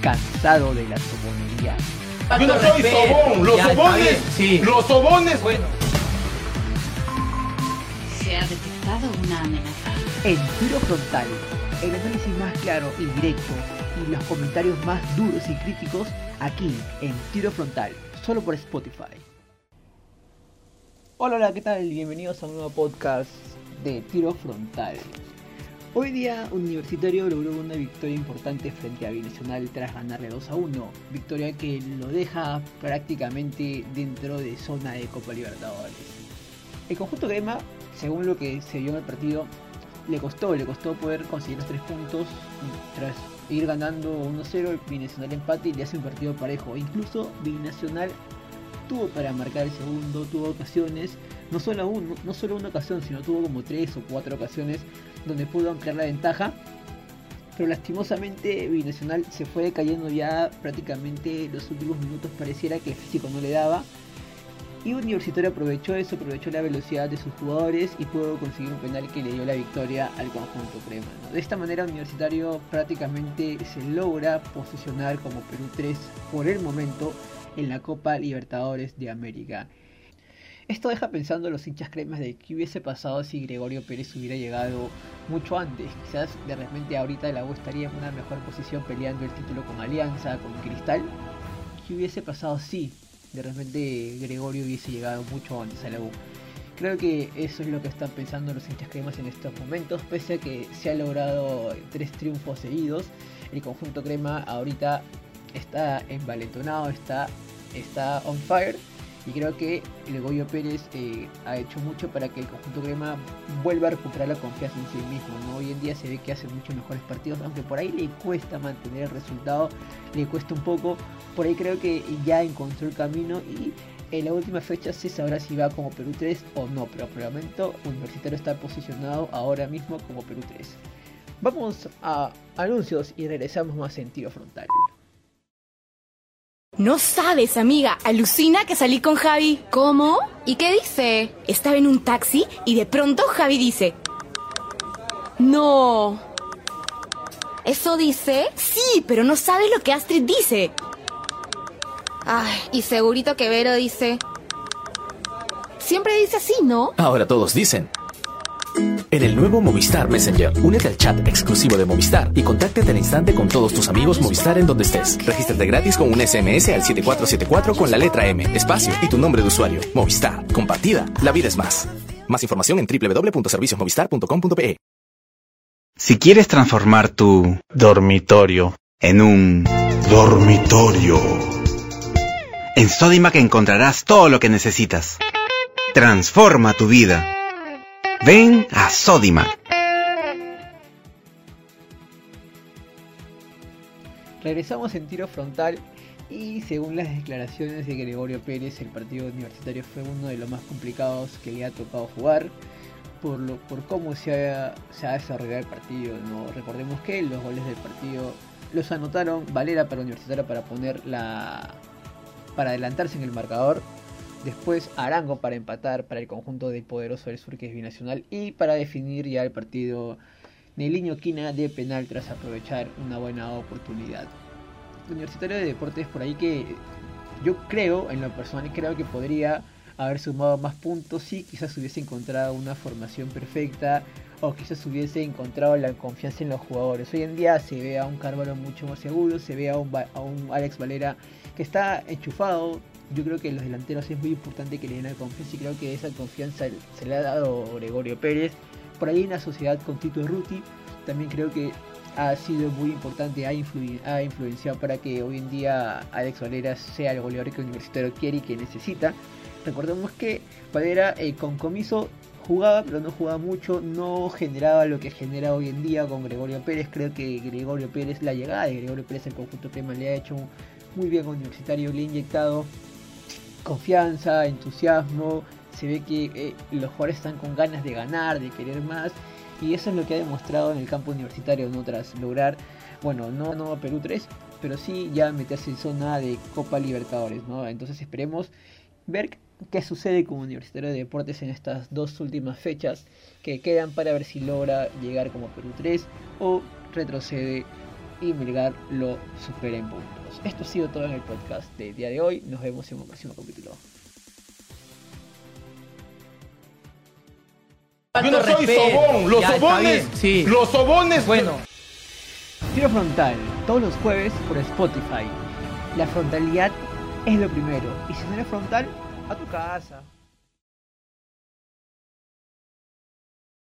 cansado de la sobonería? Yo no soy sobón, los Ya, sobones, sí. los sobones. Bueno, Se ha detectado una amenaza. En Tiro Frontal, el análisis más claro y directo y los comentarios más duros y críticos aquí en Tiro Frontal, solo por Spotify. Hola, hola, ¿qué tal? Bienvenidos a un nuevo podcast de Tiro Frontal. Hoy día Universitario logró una victoria importante frente a Binacional tras ganarle 2 a 1, victoria que lo deja prácticamente dentro de zona de Copa Libertadores. El conjunto crema, según lo que se vio en el partido, le costó, le costó poder conseguir los tres puntos tras ir ganando 1-0, el Binacional empate y le hace un partido parejo. Incluso Binacional tuvo para marcar el segundo, tuvo ocasiones, no solo, uno, no solo una ocasión, sino tuvo como tres o cuatro ocasiones donde pudo ampliar la ventaja. Pero lastimosamente Binacional se fue cayendo ya prácticamente los últimos minutos, pareciera que el físico no le daba. Y Universitario aprovechó eso, aprovechó la velocidad de sus jugadores y pudo conseguir un penal que le dio la victoria al conjunto crema. De esta manera Universitario prácticamente se logra posicionar como Perú 3 por el momento en la Copa Libertadores de América. Esto deja pensando a los hinchas cremas de qué hubiese pasado si Gregorio Pérez hubiera llegado mucho antes. Quizás de repente ahorita la U estaría en una mejor posición peleando el título con Alianza, con Cristal. ¿Qué hubiese pasado si de repente Gregorio hubiese llegado mucho antes a la U? Creo que eso es lo que están pensando los hinchas cremas en estos momentos, pese a que se ha logrado tres triunfos seguidos. El conjunto crema ahorita está envalentonado, está, está on fire. Y creo que el Goyo Pérez eh, ha hecho mucho para que el conjunto crema vuelva a recuperar la confianza en sí mismo. ¿no? Hoy en día se ve que hace muchos mejores partidos, aunque por ahí le cuesta mantener el resultado, le cuesta un poco. Por ahí creo que ya encontró el camino y en la última fecha se sabrá si va como Perú 3 o no. Pero por el momento Universitario está posicionado ahora mismo como Perú 3. Vamos a anuncios y regresamos más en tiro frontal. No sabes, amiga, alucina que salí con Javi. ¿Cómo? ¿Y qué dice? Estaba en un taxi y de pronto Javi dice... No. ¿Eso dice? Sí, pero no sabes lo que Astrid dice. Ay, y segurito que Vero dice... Siempre dice así, ¿no? Ahora todos dicen. En el nuevo Movistar Messenger, únete al chat exclusivo de Movistar y contáctate al instante con todos tus amigos Movistar en donde estés. Regístrate gratis con un SMS al 7474 con la letra M, espacio y tu nombre de usuario. Movistar, compartida, la vida es más. Más información en www.serviciosmovistar.com.pe. Si quieres transformar tu dormitorio en un dormitorio, en Sodimac encontrarás todo lo que necesitas. Transforma tu vida. Ven a Sodimac. Regresamos en tiro frontal y según las declaraciones de Gregorio Pérez, el partido universitario fue uno de los más complicados que le ha tocado jugar por, lo, por cómo se ha, se ha desarrollado el partido. ¿no? Recordemos que los goles del partido los anotaron Valera para Universitario para poner la. para adelantarse en el marcador. Después Arango para empatar para el conjunto del poderoso del sur que es binacional. Y para definir ya el partido Neliño Quina de penal tras aprovechar una buena oportunidad. Universitario de Deportes por ahí que yo creo, en lo personal creo que podría haber sumado más puntos si quizás hubiese encontrado una formación perfecta o quizás hubiese encontrado la confianza en los jugadores. Hoy en día se ve a un Carvalho mucho más seguro, se ve a un, a un Alex Valera que está enchufado. Yo creo que los delanteros es muy importante que le den la confianza y creo que esa confianza se le ha dado Gregorio Pérez. Por ahí en la sociedad con Tito Ruti también creo que ha sido muy importante, ha, influ ha, influenciado para que hoy en día Alex Valera sea el goleador que el Universitario quiere y que necesita. Recordemos que Valera eh, con comiso jugaba, pero no jugaba mucho, no generaba lo que genera hoy en día con Gregorio Pérez. Creo que Gregorio Pérez, la llegada de Gregorio Pérez al conjunto tema le ha hecho muy bien con Universitario, le ha inyectado confianza, entusiasmo. Se ve que eh, los jugadores están con ganas de ganar, de querer más. Y eso es lo que ha demostrado en el campo universitario, ¿no? Tras lograr, bueno, no, no Perú 3, pero sí ya meterse en zona de Copa Libertadores, ¿no? Entonces esperemos ver qué sucede con Universitario de Deportes en estas dos últimas fechas que quedan para ver si logra llegar como Perú 3 o retrocede y Melgar lo supera en puntos. Esto ha sido todo en el podcast del día de hoy. Nos vemos en un próximo capítulo. Yo no soy Respeto. sobón. Los Ya, sobones. sí. Los sobones. Bueno, Tiro frontal, todos los jueves por Spotify. La frontalidad es lo primero. Y si no eres frontal, a tu casa.